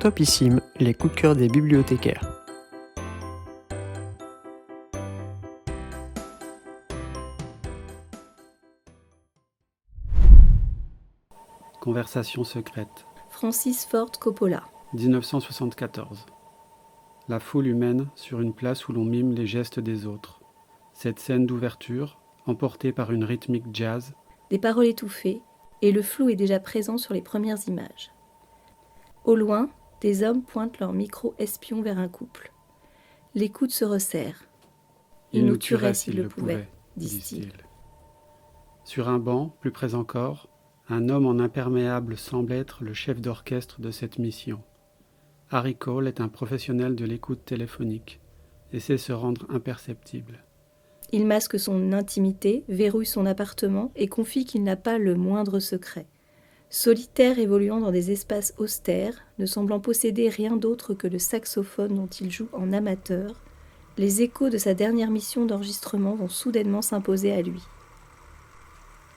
Topissime, les coups de cœur des bibliothécaires. Conversation secrète. Francis Ford Coppola. 1974. La foule humaine sur une place où l'on mime les gestes des autres. Cette scène d'ouverture, emportée par une rythmique jazz, Des paroles étouffées, et le flou est déjà présent sur les premières images. Au loin, des hommes pointent leur micro espion vers un couple. Les coudes se resserrent. Il nous tuerait s'il le pouvait, disent-ils. Sur un banc, plus près encore, un homme en imperméable semble être le chef d'orchestre de cette mission. Harry Cole est un professionnel de l'écoute téléphonique et sait se rendre imperceptible. Il masque son intimité, verrouille son appartement et confie qu'il n'a pas le moindre secret. Solitaire évoluant dans des espaces austères, ne semblant posséder rien d'autre que le saxophone dont il joue en amateur, les échos de sa dernière mission d'enregistrement vont soudainement s'imposer à lui.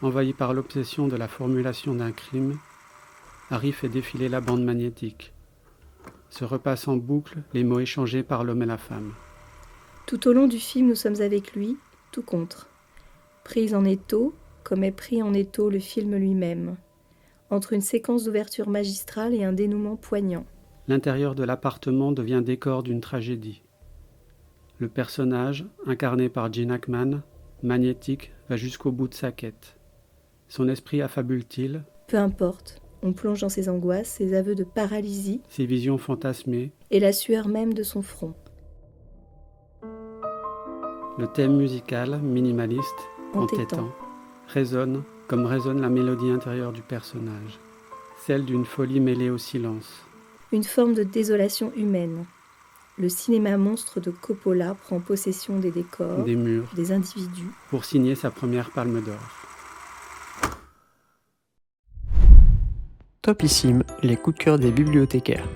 Envahi par l'obsession de la formulation d'un crime, Harry fait défiler la bande magnétique, se repasse en boucle les mots échangés par l'homme et la femme. Tout au long du film, nous sommes avec lui, tout contre. Prise en étau, comme est pris en étau le film lui-même, entre une séquence d'ouverture magistrale et un dénouement poignant. L'intérieur de l'appartement devient décor d'une tragédie. Le personnage, incarné par Gene Hackman, magnétique, va jusqu'au bout de sa quête. Son esprit affabule-t-il, Peu importe, on plonge dans ses angoisses, ses aveux de paralysie ses visions fantasmées, et la sueur même de son front. le thème musical, minimaliste, Entêtant. entêtant, résonne comme résonne la mélodie intérieure du personnage, celle d'une folie mêlée au silence. Une forme de désolation humaine. Le cinéma monstre de Coppola prend possession des décors, des murs, des individus, pour signer sa première palme d'or. Topissime, les coups de cœur des bibliothécaires.